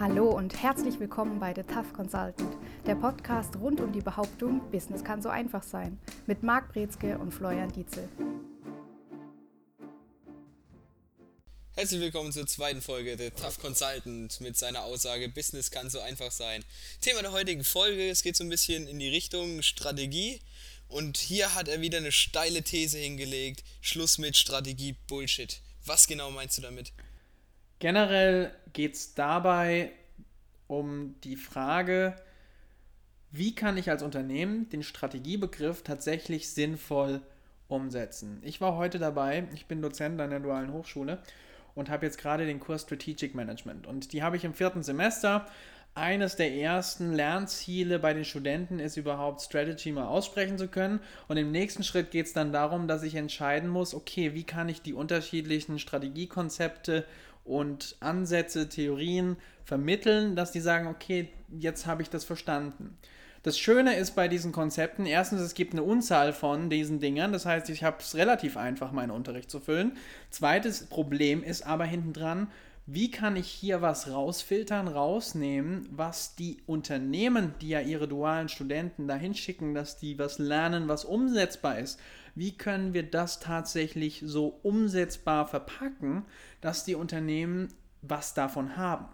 Hallo und herzlich willkommen bei The Tough Consultant, der Podcast rund um die Behauptung, Business kann so einfach sein, mit Marc Brezke und Florian Dietzel. Herzlich willkommen zur zweiten Folge The Tough Consultant mit seiner Aussage Business kann so einfach sein. Thema der heutigen Folge, es geht so ein bisschen in die Richtung Strategie und hier hat er wieder eine steile These hingelegt, Schluss mit Strategie Bullshit. Was genau meinst du damit? Generell geht es dabei um die Frage, wie kann ich als Unternehmen den Strategiebegriff tatsächlich sinnvoll umsetzen. Ich war heute dabei, ich bin Dozent an der Dualen Hochschule und habe jetzt gerade den Kurs Strategic Management und die habe ich im vierten Semester. Eines der ersten Lernziele bei den Studenten ist überhaupt Strategy mal aussprechen zu können. Und im nächsten Schritt geht es dann darum, dass ich entscheiden muss, okay, wie kann ich die unterschiedlichen Strategiekonzepte und Ansätze, Theorien vermitteln, dass die sagen, okay, jetzt habe ich das verstanden. Das Schöne ist bei diesen Konzepten, erstens, es gibt eine Unzahl von diesen Dingern, das heißt, ich habe es relativ einfach, meinen Unterricht zu füllen. Zweites Problem ist aber hinten dran, wie kann ich hier was rausfiltern, rausnehmen, was die Unternehmen, die ja ihre dualen Studenten dahin schicken, dass die was lernen, was umsetzbar ist, wie können wir das tatsächlich so umsetzbar verpacken, dass die Unternehmen was davon haben.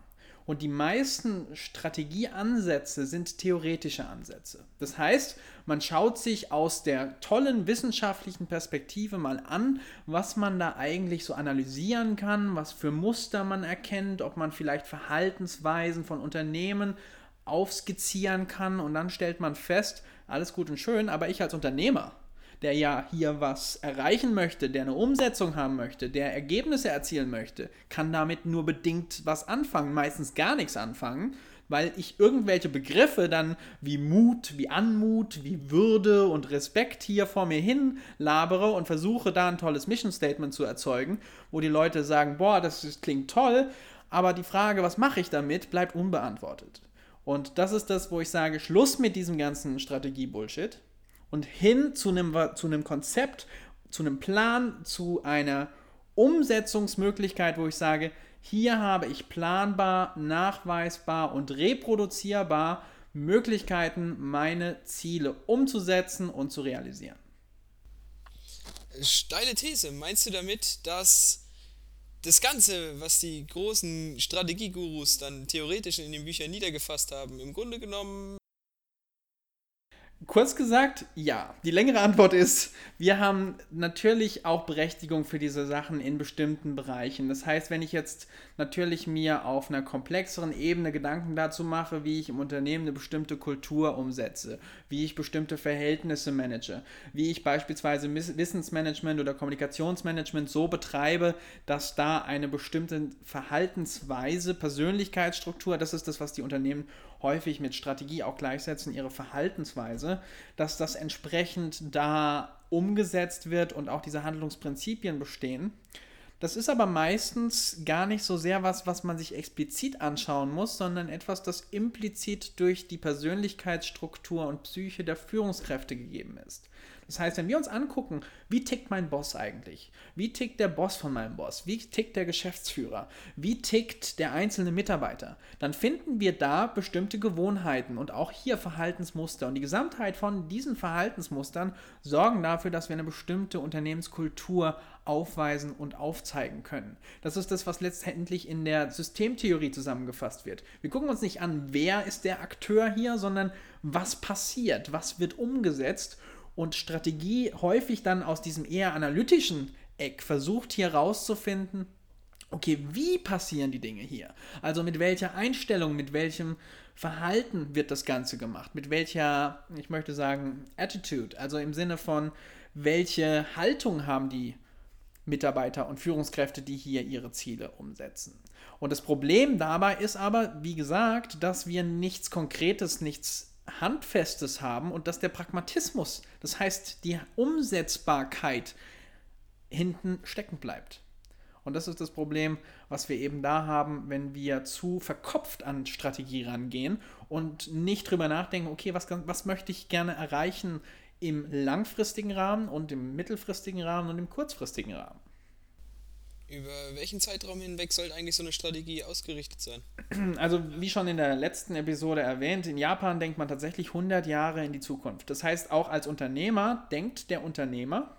Und die meisten Strategieansätze sind theoretische Ansätze. Das heißt, man schaut sich aus der tollen wissenschaftlichen Perspektive mal an, was man da eigentlich so analysieren kann, was für Muster man erkennt, ob man vielleicht Verhaltensweisen von Unternehmen aufskizzieren kann und dann stellt man fest, alles gut und schön, aber ich als Unternehmer der ja hier was erreichen möchte, der eine Umsetzung haben möchte, der Ergebnisse erzielen möchte, kann damit nur bedingt was anfangen, meistens gar nichts anfangen, weil ich irgendwelche Begriffe dann wie Mut, wie Anmut, wie Würde und Respekt hier vor mir hin labere und versuche da ein tolles Mission Statement zu erzeugen, wo die Leute sagen, boah, das, klingt toll, aber die Frage, was mache ich damit, bleibt unbeantwortet. Und das ist das, wo ich sage, Schluss mit diesem ganzen Strategie-Bullshit und hin zu einem, zu einem Konzept, zu einem Plan, zu einer Umsetzungsmöglichkeit, wo ich sage, hier habe ich planbar, nachweisbar und reproduzierbar Möglichkeiten, meine Ziele umzusetzen und zu realisieren. Steile These. Meinst du damit, dass das Ganze, was die großen Strategiegurus dann theoretisch in den Büchern niedergefasst haben, im Grunde genommen Kurz gesagt, ja. Die längere Antwort ist, wir haben natürlich auch Berechtigung für diese Sachen in bestimmten Bereichen. Das heißt, wenn ich jetzt natürlich mir auf einer komplexeren Ebene Gedanken dazu mache, wie ich im Unternehmen eine bestimmte Kultur umsetze, wie ich bestimmte Verhältnisse manage, wie ich beispielsweise Wissensmanagement oder Kommunikationsmanagement so betreibe, dass da eine bestimmte Verhaltensweise, Persönlichkeitsstruktur, das ist das, was die Unternehmen häufig mit Strategie auch gleichsetzen, ihre Verhaltensweise, dass das entsprechend da umgesetzt wird und auch diese Handlungsprinzipien bestehen. Das ist aber meistens gar nicht so sehr was, was man sich explizit anschauen muss, sondern etwas, das implizit durch die Persönlichkeitsstruktur und Psyche der Führungskräfte gegeben ist. Das heißt, wenn wir uns angucken, wie tickt mein Boss eigentlich? Wie tickt der Boss von meinem Boss? Wie tickt der Geschäftsführer? Wie tickt der einzelne Mitarbeiter? Dann finden wir da bestimmte Gewohnheiten und auch hier Verhaltensmuster. Und die Gesamtheit von diesen Verhaltensmustern sorgen dafür, dass wir eine bestimmte Unternehmenskultur aufweisen und aufzeigen können. Das ist das, was letztendlich in der Systemtheorie zusammengefasst wird. Wir gucken uns nicht an, wer ist der Akteur hier, sondern was passiert, was wird umgesetzt und Strategie häufig dann aus diesem eher analytischen Eck versucht hier rauszufinden, okay, wie passieren die Dinge hier? Also mit welcher Einstellung, mit welchem Verhalten wird das Ganze gemacht? Mit welcher, ich möchte sagen, Attitude, also im Sinne von, welche Haltung haben die Mitarbeiter und Führungskräfte, die hier ihre Ziele umsetzen? Und das Problem dabei ist aber, wie gesagt, dass wir nichts Konkretes, nichts Handfestes haben und dass der Pragmatismus, das heißt die Umsetzbarkeit, hinten stecken bleibt. Und das ist das Problem, was wir eben da haben, wenn wir zu verkopft an Strategie rangehen und nicht drüber nachdenken, okay, was, was möchte ich gerne erreichen im langfristigen Rahmen und im mittelfristigen Rahmen und im kurzfristigen Rahmen. Über welchen Zeitraum hinweg sollte eigentlich so eine Strategie ausgerichtet sein? Also wie schon in der letzten Episode erwähnt, in Japan denkt man tatsächlich 100 Jahre in die Zukunft. Das heißt, auch als Unternehmer denkt der Unternehmer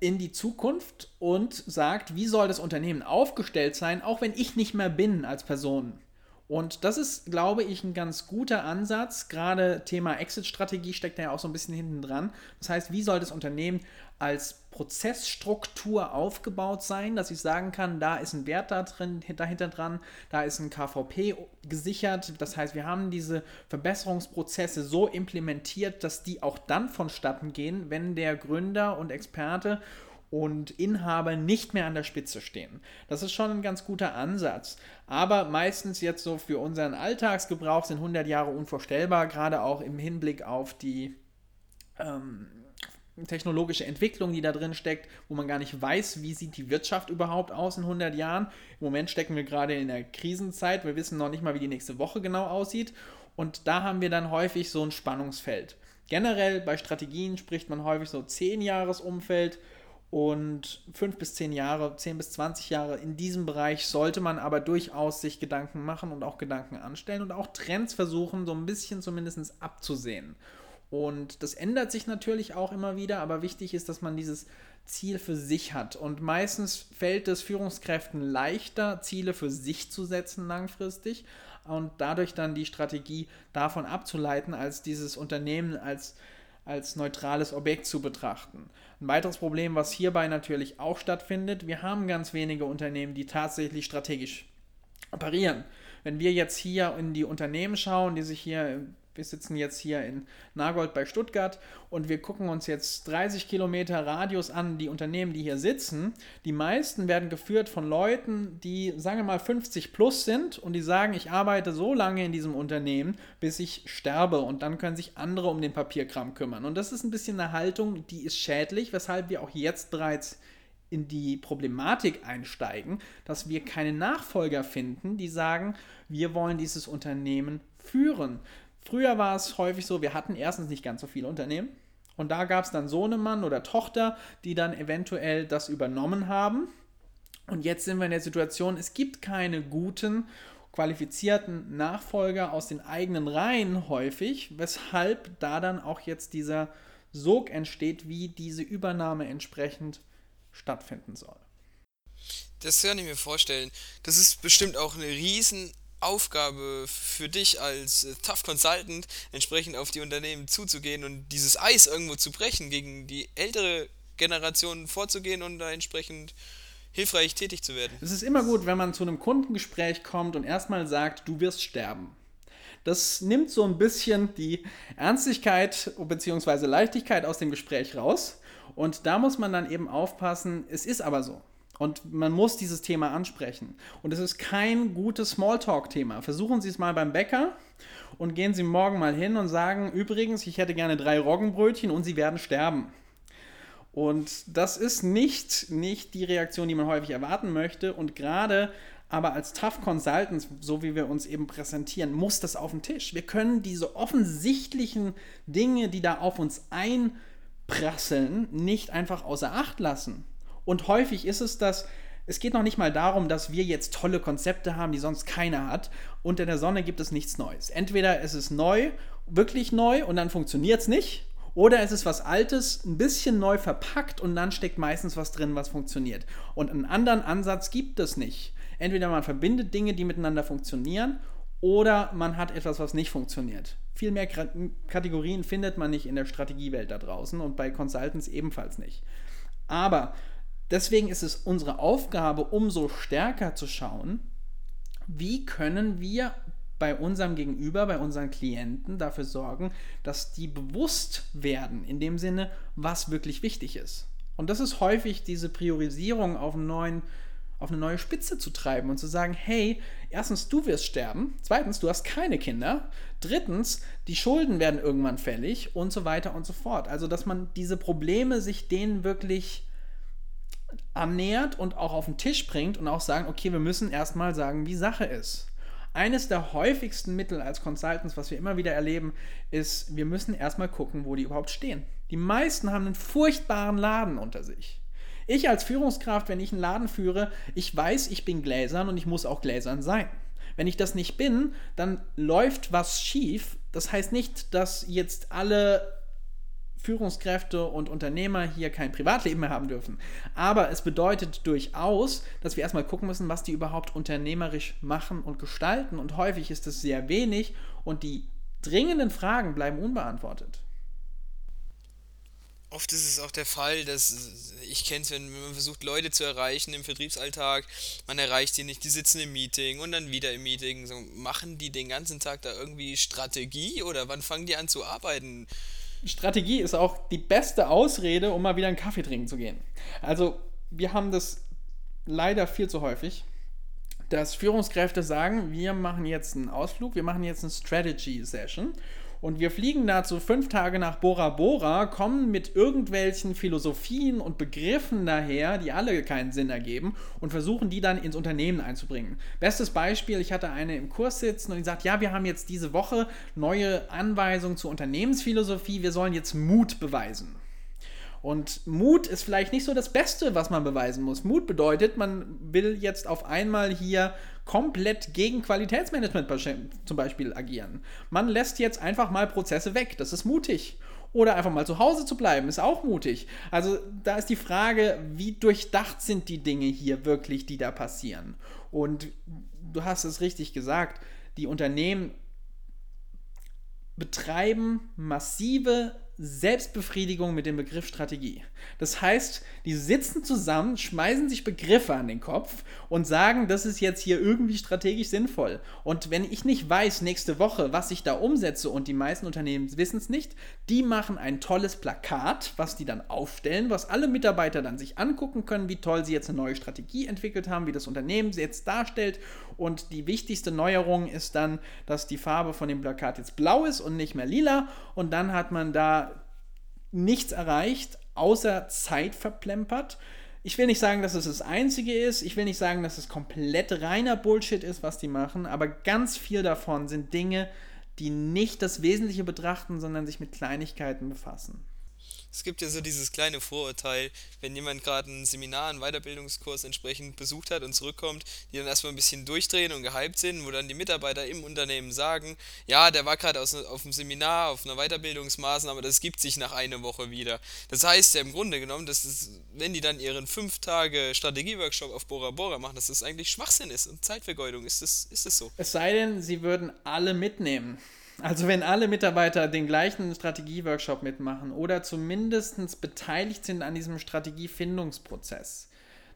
in die Zukunft und sagt, wie soll das Unternehmen aufgestellt sein, auch wenn ich nicht mehr bin als Person. Und das ist, glaube ich, ein ganz guter Ansatz. Gerade Thema Exit-Strategie steckt ja auch so ein bisschen hinten dran. Das heißt, wie soll das Unternehmen als Prozessstruktur aufgebaut sein, dass ich sagen kann, da ist ein Wert da drin, dahinter dran, da ist ein KVP gesichert. Das heißt, wir haben diese Verbesserungsprozesse so implementiert, dass die auch dann vonstatten gehen, wenn der Gründer und Experte und Inhaber nicht mehr an der Spitze stehen. Das ist schon ein ganz guter Ansatz. Aber meistens jetzt so für unseren Alltagsgebrauch sind 100 Jahre unvorstellbar, gerade auch im Hinblick auf die ähm, technologische Entwicklung, die da drin steckt, wo man gar nicht weiß, wie sieht die Wirtschaft überhaupt aus in 100 Jahren. Im Moment stecken wir gerade in der Krisenzeit, wir wissen noch nicht mal, wie die nächste Woche genau aussieht. Und da haben wir dann häufig so ein Spannungsfeld. Generell bei Strategien spricht man häufig so 10 Jahresumfeld und fünf bis zehn Jahre, zehn bis zwanzig Jahre in diesem Bereich sollte man aber durchaus sich Gedanken machen und auch Gedanken anstellen und auch Trends versuchen, so ein bisschen zumindest abzusehen. Und das ändert sich natürlich auch immer wieder, aber wichtig ist, dass man dieses Ziel für sich hat. Und meistens fällt es Führungskräften leichter, Ziele für sich zu setzen langfristig und dadurch dann die Strategie davon abzuleiten, als dieses Unternehmen als als neutrales Objekt zu betrachten. Ein weiteres Problem, was hierbei natürlich auch stattfindet, wir haben ganz wenige Unternehmen, die tatsächlich strategisch operieren. Wenn wir jetzt hier in die Unternehmen schauen, die sich hier wir sitzen jetzt hier in Nagold bei Stuttgart und wir gucken uns jetzt 30 Kilometer Radius an, die Unternehmen, die hier sitzen. Die meisten werden geführt von Leuten, die, sagen wir mal, 50 plus sind und die sagen, ich arbeite so lange in diesem Unternehmen, bis ich sterbe und dann können sich andere um den Papierkram kümmern. Und das ist ein bisschen eine Haltung, die ist schädlich, weshalb wir auch jetzt bereits in die Problematik einsteigen, dass wir keine Nachfolger finden, die sagen, wir wollen dieses Unternehmen führen. Früher war es häufig so, wir hatten erstens nicht ganz so viele Unternehmen. Und da gab es dann Sohnemann oder Tochter, die dann eventuell das übernommen haben. Und jetzt sind wir in der Situation, es gibt keine guten, qualifizierten Nachfolger aus den eigenen Reihen häufig, weshalb da dann auch jetzt dieser Sog entsteht, wie diese Übernahme entsprechend stattfinden soll. Das kann ich mir vorstellen. Das ist bestimmt auch eine riesen Aufgabe für dich als äh, Tough Consultant, entsprechend auf die Unternehmen zuzugehen und dieses Eis irgendwo zu brechen, gegen die ältere Generation vorzugehen und da entsprechend hilfreich tätig zu werden. Es ist immer gut, wenn man zu einem Kundengespräch kommt und erstmal sagt, du wirst sterben. Das nimmt so ein bisschen die Ernstigkeit bzw. Leichtigkeit aus dem Gespräch raus. Und da muss man dann eben aufpassen, es ist aber so. Und man muss dieses Thema ansprechen. Und es ist kein gutes Smalltalk-Thema. Versuchen Sie es mal beim Bäcker und gehen Sie morgen mal hin und sagen, übrigens, ich hätte gerne drei Roggenbrötchen und Sie werden sterben. Und das ist nicht, nicht die Reaktion, die man häufig erwarten möchte. Und gerade aber als Tough Consultants, so wie wir uns eben präsentieren, muss das auf den Tisch. Wir können diese offensichtlichen Dinge, die da auf uns einprasseln, nicht einfach außer Acht lassen. Und häufig ist es das, es geht noch nicht mal darum, dass wir jetzt tolle Konzepte haben, die sonst keiner hat. Unter der Sonne gibt es nichts Neues. Entweder es ist neu, wirklich neu und dann funktioniert es nicht. Oder es ist was Altes, ein bisschen neu verpackt und dann steckt meistens was drin, was funktioniert. Und einen anderen Ansatz gibt es nicht. Entweder man verbindet Dinge, die miteinander funktionieren, oder man hat etwas, was nicht funktioniert. Viel mehr Kategorien findet man nicht in der Strategiewelt da draußen und bei Consultants ebenfalls nicht. Aber Deswegen ist es unsere Aufgabe, umso stärker zu schauen, wie können wir bei unserem Gegenüber, bei unseren Klienten dafür sorgen, dass die bewusst werden, in dem Sinne, was wirklich wichtig ist. Und das ist häufig diese Priorisierung auf, neuen, auf eine neue Spitze zu treiben und zu sagen, hey, erstens, du wirst sterben, zweitens, du hast keine Kinder, drittens, die Schulden werden irgendwann fällig und so weiter und so fort. Also, dass man diese Probleme sich denen wirklich annähert und auch auf den Tisch bringt und auch sagen, okay, wir müssen erstmal sagen, wie Sache ist. Eines der häufigsten Mittel als Consultants, was wir immer wieder erleben, ist, wir müssen erstmal gucken, wo die überhaupt stehen. Die meisten haben einen furchtbaren Laden unter sich. Ich als Führungskraft, wenn ich einen Laden führe, ich weiß, ich bin gläsern und ich muss auch gläsern sein. Wenn ich das nicht bin, dann läuft was schief. Das heißt nicht, dass jetzt alle Führungskräfte und Unternehmer hier kein Privatleben mehr haben dürfen. Aber es bedeutet durchaus, dass wir erstmal gucken müssen, was die überhaupt unternehmerisch machen und gestalten. Und häufig ist es sehr wenig und die dringenden Fragen bleiben unbeantwortet. Oft ist es auch der Fall, dass ich kenne es, wenn man versucht, Leute zu erreichen im Vertriebsalltag, man erreicht sie nicht, die sitzen im Meeting und dann wieder im Meeting. So, machen die den ganzen Tag da irgendwie Strategie oder wann fangen die an zu arbeiten? Strategie ist auch die beste Ausrede, um mal wieder einen Kaffee trinken zu gehen. Also, wir haben das leider viel zu häufig, dass Führungskräfte sagen, wir machen jetzt einen Ausflug, wir machen jetzt eine Strategy Session und wir fliegen dazu fünf Tage nach Bora Bora, kommen mit irgendwelchen Philosophien und Begriffen daher, die alle keinen Sinn ergeben, und versuchen die dann ins Unternehmen einzubringen. Bestes Beispiel, ich hatte eine im Kurs sitzen und die sagt, ja, wir haben jetzt diese Woche neue Anweisungen zur Unternehmensphilosophie, wir sollen jetzt Mut beweisen. Und Mut ist vielleicht nicht so das Beste, was man beweisen muss. Mut bedeutet, man will jetzt auf einmal hier komplett gegen Qualitätsmanagement zum Beispiel agieren. Man lässt jetzt einfach mal Prozesse weg. Das ist mutig. Oder einfach mal zu Hause zu bleiben, ist auch mutig. Also da ist die Frage, wie durchdacht sind die Dinge hier wirklich, die da passieren. Und du hast es richtig gesagt, die Unternehmen betreiben massive Selbstbefriedigung mit dem Begriff Strategie. Das heißt, die sitzen zusammen, schmeißen sich Begriffe an den Kopf und sagen, das ist jetzt hier irgendwie strategisch sinnvoll. Und wenn ich nicht weiß nächste Woche, was ich da umsetze und die meisten Unternehmen wissen es nicht, die machen ein tolles Plakat, was die dann aufstellen, was alle Mitarbeiter dann sich angucken können, wie toll sie jetzt eine neue Strategie entwickelt haben, wie das Unternehmen sie jetzt darstellt. Und die wichtigste Neuerung ist dann, dass die Farbe von dem Plakat jetzt blau ist und nicht mehr lila. Und dann hat man da nichts erreicht, außer Zeit verplempert. Ich will nicht sagen, dass es das Einzige ist. Ich will nicht sagen, dass es komplett reiner Bullshit ist, was die machen. Aber ganz viel davon sind Dinge, die nicht das Wesentliche betrachten, sondern sich mit Kleinigkeiten befassen es gibt ja so dieses kleine Vorurteil, wenn jemand gerade ein Seminar, einen Weiterbildungskurs entsprechend besucht hat und zurückkommt, die dann erstmal ein bisschen durchdrehen und gehypt sind, wo dann die Mitarbeiter im Unternehmen sagen, ja, der war gerade auf einem Seminar, auf einer Weiterbildungsmaßnahme, das gibt sich nach einer Woche wieder. Das heißt ja im Grunde genommen, dass es, wenn die dann ihren 5 Tage Strategieworkshop auf Bora Bora machen, dass das eigentlich Schwachsinn ist und Zeitvergeudung. Ist das, ist das so? Es sei denn, sie würden alle mitnehmen. Also wenn alle Mitarbeiter den gleichen Strategieworkshop mitmachen oder zumindest beteiligt sind an diesem Strategiefindungsprozess,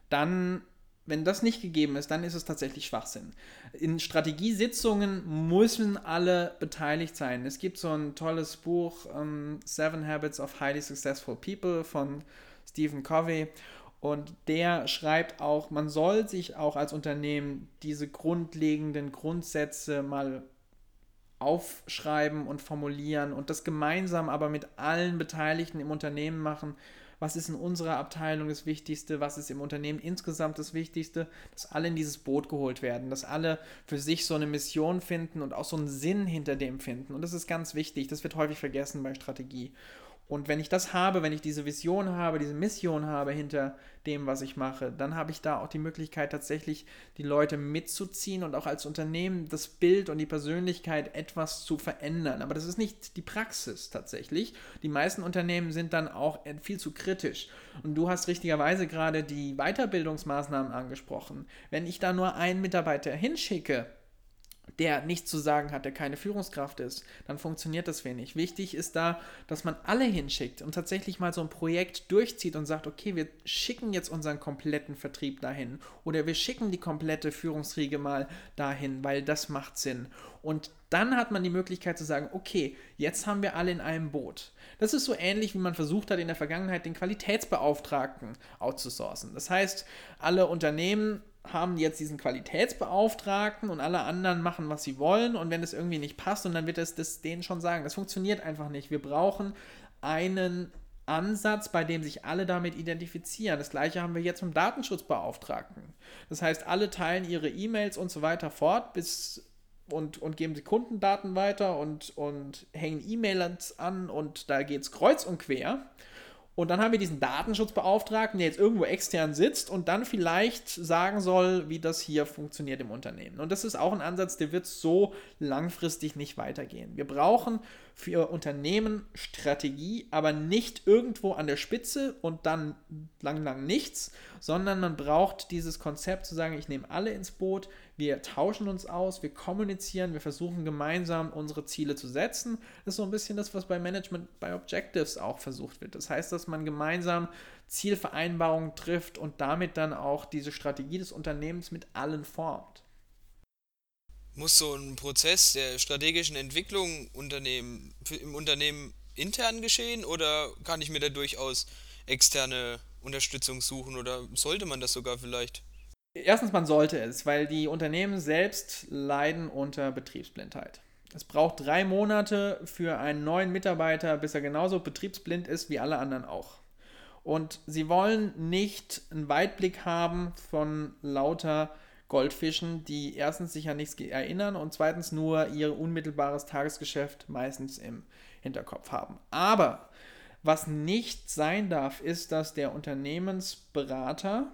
dann, wenn das nicht gegeben ist, dann ist es tatsächlich Schwachsinn. In Strategiesitzungen müssen alle beteiligt sein. Es gibt so ein tolles Buch, um, ähm, Seven Habits of Highly Successful People von Stephen Covey. Und der schreibt auch, man soll sich auch als Unternehmen diese grundlegenden Grundsätze mal aufschreiben und formulieren und das gemeinsam aber mit allen Beteiligten im Unternehmen machen. Was ist in unserer Abteilung das Wichtigste? Was ist im Unternehmen insgesamt das Wichtigste? Dass alle in dieses Boot geholt werden, dass alle für sich so eine Mission finden und auch so einen Sinn hinter dem finden. Und das ist ganz wichtig. Das wird häufig vergessen bei Strategie. Und wenn ich das habe, wenn ich diese Vision habe, diese Mission habe hinter dem, was ich mache, dann habe ich da auch die Möglichkeit, tatsächlich die Leute mitzuziehen und auch als Unternehmen das Bild und die Persönlichkeit etwas zu verändern. Aber das ist nicht die Praxis tatsächlich. Die meisten Unternehmen sind dann auch viel zu kritisch. Und du hast richtigerweise gerade die Weiterbildungsmaßnahmen angesprochen. Wenn ich da nur einen Mitarbeiter hinschicke, der nichts zu sagen hat, der keine Führungskraft ist, dann funktioniert das wenig. Wichtig ist da, dass man alle hinschickt und tatsächlich mal so ein Projekt durchzieht und sagt, okay, wir schicken jetzt unseren kompletten Vertrieb dahin oder wir schicken die komplette Führungsriege mal dahin, weil das macht Sinn. Und dann hat man die Möglichkeit zu sagen, okay, jetzt haben wir alle in einem Boot. Das ist so ähnlich, wie man versucht hat, in der Vergangenheit den Qualitätsbeauftragten outzusourcen. Das heißt, alle Unternehmen haben jetzt diesen Qualitätsbeauftragten und alle anderen machen, was sie wollen. Und wenn es irgendwie nicht passt, und dann wird es das denen schon sagen. Das funktioniert einfach nicht. Wir brauchen einen Ansatz, bei dem sich alle damit identifizieren. Das gleiche haben wir jetzt dem Datenschutzbeauftragten. Das heißt, alle teilen ihre E-Mails und so weiter fort bis und, und geben sie Kundendaten weiter und, und hängen E-Mails an und da geht es kreuz und quer. Und dann haben wir diesen Datenschutzbeauftragten, der jetzt irgendwo extern sitzt und dann vielleicht sagen soll, wie das hier funktioniert im Unternehmen. Und das ist auch ein Ansatz, der wird so langfristig nicht weitergehen. Wir brauchen für Unternehmen Strategie, aber nicht irgendwo an der Spitze und dann lang, lang nichts, sondern man braucht dieses Konzept zu sagen, ich nehme alle ins Boot, wir tauschen uns aus, wir kommunizieren, wir versuchen gemeinsam unsere Ziele zu setzen. Das ist so ein bisschen das, was bei Management bei Objectives auch versucht wird. Das heißt, dass man gemeinsam Zielvereinbarungen trifft und damit dann auch diese Strategie des Unternehmens mit allen formt. Muss so ein Prozess der strategischen Entwicklung Unternehmen, im Unternehmen intern geschehen oder kann ich mir da durchaus externe Unterstützung suchen oder sollte man das sogar vielleicht? Erstens, man sollte es, weil die Unternehmen selbst leiden unter Betriebsblindheit. Es braucht drei Monate für einen neuen Mitarbeiter, bis er genauso betriebsblind ist wie alle anderen auch. Und sie wollen nicht einen Weitblick haben von lauter Goldfischen, die erstens sich an nichts erinnern und zweitens nur ihr unmittelbares Tagesgeschäft meistens im Hinterkopf haben. Aber was nicht sein darf, ist, dass der Unternehmensberater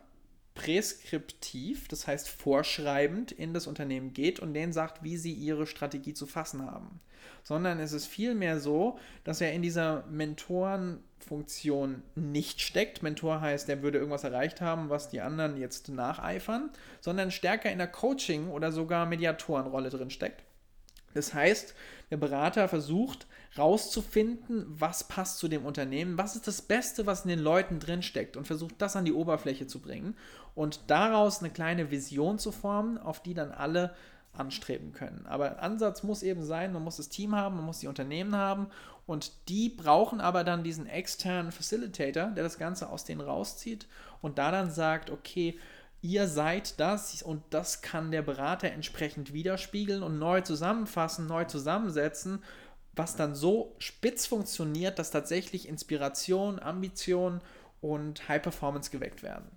präskriptiv, das heißt vorschreibend, in das Unternehmen geht und denen sagt, wie sie ihre Strategie zu fassen haben. Sondern es ist vielmehr so, dass er in dieser Mentorenfunktion nicht steckt. Mentor heißt, er würde irgendwas erreicht haben, was die anderen jetzt nacheifern, sondern stärker in der Coaching- oder sogar Mediatorenrolle drin steckt. Das heißt, der Berater versucht rauszufinden, was passt zu dem Unternehmen, was ist das Beste, was in den Leuten drinsteckt und versucht das an die Oberfläche zu bringen und daraus eine kleine Vision zu formen, auf die dann alle anstreben können. Aber Ansatz muss eben sein, man muss das Team haben, man muss die Unternehmen haben und die brauchen aber dann diesen externen Facilitator, der das Ganze aus denen rauszieht und da dann sagt, okay, ihr seid das und das kann der Berater entsprechend widerspiegeln und neu zusammenfassen, neu zusammensetzen, was dann so spitz funktioniert, dass tatsächlich Inspiration, Ambition und High Performance geweckt werden.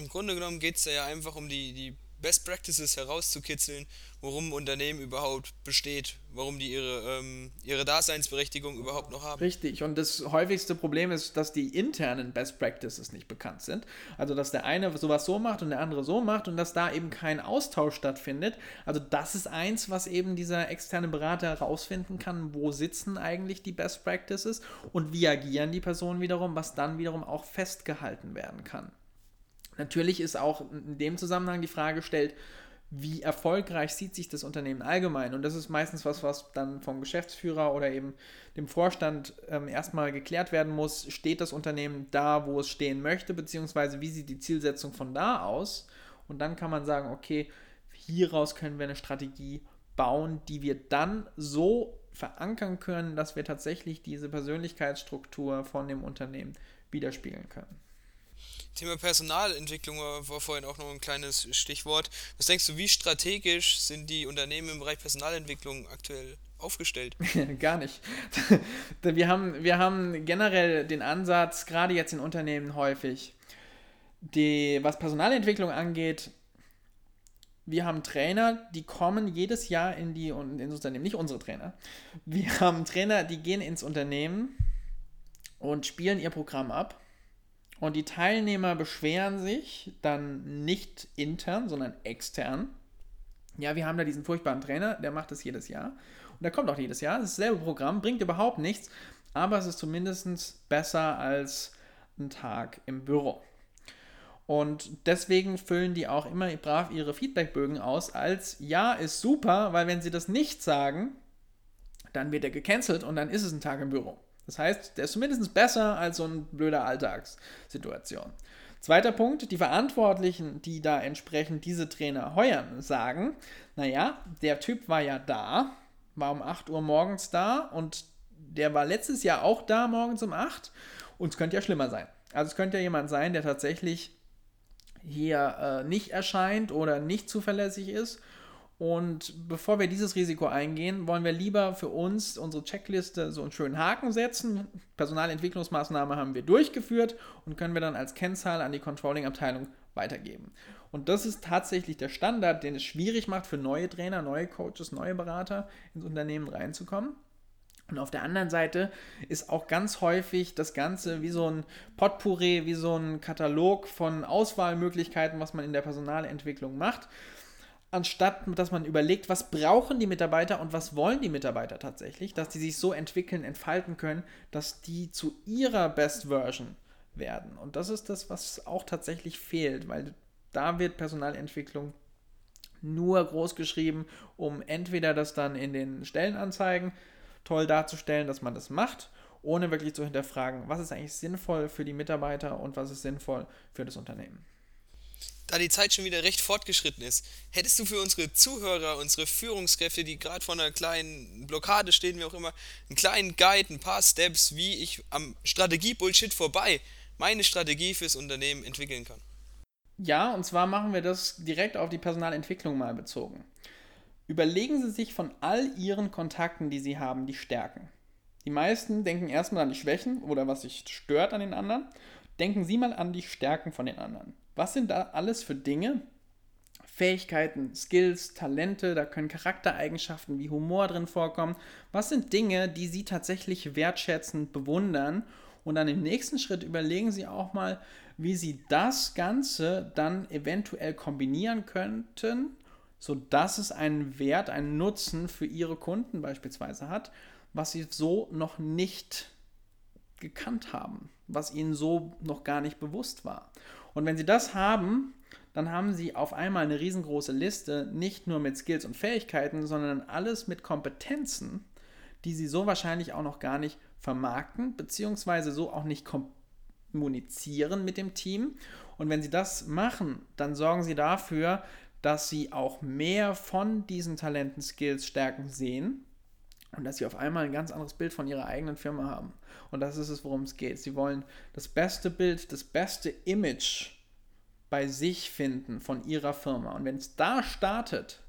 Im Grunde genommen geht es ja einfach um die, die Best Practices herauszukitzeln, worum ein Unternehmen überhaupt besteht, warum die ihre, ähm, ihre Daseinsberechtigung überhaupt noch haben. Richtig, und das häufigste Problem ist, dass die internen Best Practices nicht bekannt sind. Also, dass der eine sowas so macht und der andere so macht und dass da eben kein Austausch stattfindet. Also, das ist eins, was eben dieser externe Berater herausfinden kann, wo sitzen eigentlich die Best Practices und wie agieren die Personen wiederum, was dann wiederum auch festgehalten werden kann. Natürlich ist auch in dem Zusammenhang die Frage gestellt, wie erfolgreich sieht sich das Unternehmen allgemein? Und das ist meistens was, was dann vom Geschäftsführer oder eben dem Vorstand ähm, erstmal geklärt werden muss. Steht das Unternehmen da, wo es stehen möchte, beziehungsweise wie sieht die Zielsetzung von da aus? Und dann kann man sagen, okay, hieraus können wir eine Strategie bauen, die wir dann so verankern können, dass wir tatsächlich diese Persönlichkeitsstruktur von dem Unternehmen widerspiegeln können. Thema Personalentwicklung war vorhin auch noch ein kleines Stichwort. Was denkst du, wie strategisch sind die Unternehmen im Bereich Personalentwicklung aktuell aufgestellt? Gar nicht. wir, haben, wir haben generell den Ansatz, gerade jetzt in Unternehmen häufig, die, was Personalentwicklung angeht, wir haben Trainer, die kommen jedes Jahr in die ins Unternehmen, nicht unsere Trainer. Wir haben Trainer, die gehen ins Unternehmen und spielen ihr Programm ab und die Teilnehmer beschweren sich dann nicht intern, sondern extern. Ja, wir haben da diesen furchtbaren Trainer, der macht das jedes Jahr. Und der kommt auch jedes Jahr. Das ist dasselbe Programm, bringt überhaupt nichts, aber es ist zumindest besser als ein Tag im Büro. Und deswegen füllen die auch immer brav ihre Feedbackbögen aus als Ja ist super, weil wenn sie das nicht sagen, dann wird er gecancelt und dann ist es ein Tag im Büro. Das heißt, der ist zumindest besser als so eine blöde Alltagssituation. Zweiter Punkt, die Verantwortlichen, die da entsprechend diese Trainer heuern, sagen, naja, der Typ war ja da, war um 8 Uhr morgens da und der war letztes Jahr auch da morgens um 8 und es könnte ja schlimmer sein. Also es könnte ja jemand sein, der tatsächlich hier äh, nicht erscheint oder nicht zuverlässig ist und bevor wir dieses Risiko eingehen, wollen wir lieber für uns unsere Checkliste so einen schönen Haken setzen. Personalentwicklungsmaßnahme haben wir durchgeführt und können wir dann als Kennzahl an die Controlling-Abteilung weitergeben. Und das ist tatsächlich der Standard, den es schwierig macht für neue Trainer, neue Coaches, neue Berater ins Unternehmen reinzukommen. Und auf der anderen Seite ist auch ganz häufig das Ganze wie so ein Potpourri, wie so ein Katalog von Auswahlmöglichkeiten, was man in der Personalentwicklung macht, anstatt dass man überlegt, was brauchen die Mitarbeiter und was wollen die Mitarbeiter tatsächlich, dass die sich so entwickeln, entfalten können, dass die zu ihrer Best Version werden. Und das ist das, was auch tatsächlich fehlt, weil da wird Personalentwicklung nur groß geschrieben, um entweder das dann in den Stellenanzeigen toll darzustellen, dass man das macht, ohne wirklich zu hinterfragen, was ist eigentlich sinnvoll für die Mitarbeiter und was ist sinnvoll für das Unternehmen. Da die Zeit schon wieder recht fortgeschritten ist, hättest du für unsere Zuhörer, unsere Führungskräfte, die gerade vor einer kleinen Blockade stehen, wie auch immer, einen kleinen Guide, ein paar Steps, wie ich am Strategie-Bullshit vorbei meine Strategie fürs Unternehmen entwickeln kann? Ja, und zwar machen wir das direkt auf die Personalentwicklung mal bezogen. Überlegen Sie sich von all Ihren Kontakten, die Sie haben, die Stärken. Die meisten denken erstmal an die Schwächen oder was sich stört an den anderen. Denken Sie mal an die Stärken von den anderen. Was sind da alles für Dinge? Fähigkeiten, Skills, Talente, da können Charaktereigenschaften wie Humor drin vorkommen. Was sind Dinge, die Sie tatsächlich wertschätzen, bewundern? Und dann im nächsten Schritt überlegen Sie auch mal, wie Sie das Ganze dann eventuell kombinieren könnten sodass es einen Wert, einen Nutzen für ihre Kunden beispielsweise hat, was sie so noch nicht gekannt haben, was ihnen so noch gar nicht bewusst war. Und wenn sie das haben, dann haben sie auf einmal eine riesengroße Liste, nicht nur mit Skills und Fähigkeiten, sondern alles mit Kompetenzen, die sie so wahrscheinlich auch noch gar nicht vermarkten, beziehungsweise so auch nicht kommunizieren mit dem Team. Und wenn sie das machen, dann sorgen sie dafür, dass sie auch mehr von diesen Talenten, Skills, Stärken sehen und dass sie auf einmal ein ganz anderes Bild von ihrer eigenen Firma haben. Und das ist es, worum es geht. Sie wollen das beste Bild, das beste Image bei sich finden von ihrer Firma. Und wenn es da startet,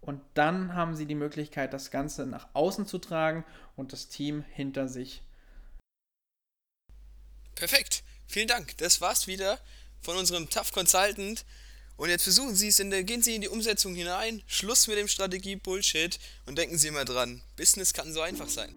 und dann haben sie die Möglichkeit, das Ganze nach außen zu tragen und das Team hinter sich. Perfekt. Vielen Dank. Das war's wieder von unserem Tough Consultant. Und jetzt versuchen Sie es, in der, gehen Sie in die Umsetzung hinein, Schluss mit dem Strategie-Bullshit und denken Sie immer dran, Business kann so einfach sein.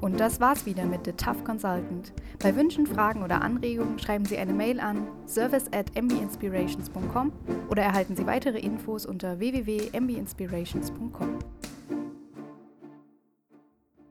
Und das war's wieder mit The Tough Consultant. Bei Wünschen, Fragen oder Anregungen schreiben Sie eine Mail an service at mbinspirations.com oder erhalten Sie weitere Infos unter www.mbinspirations.com.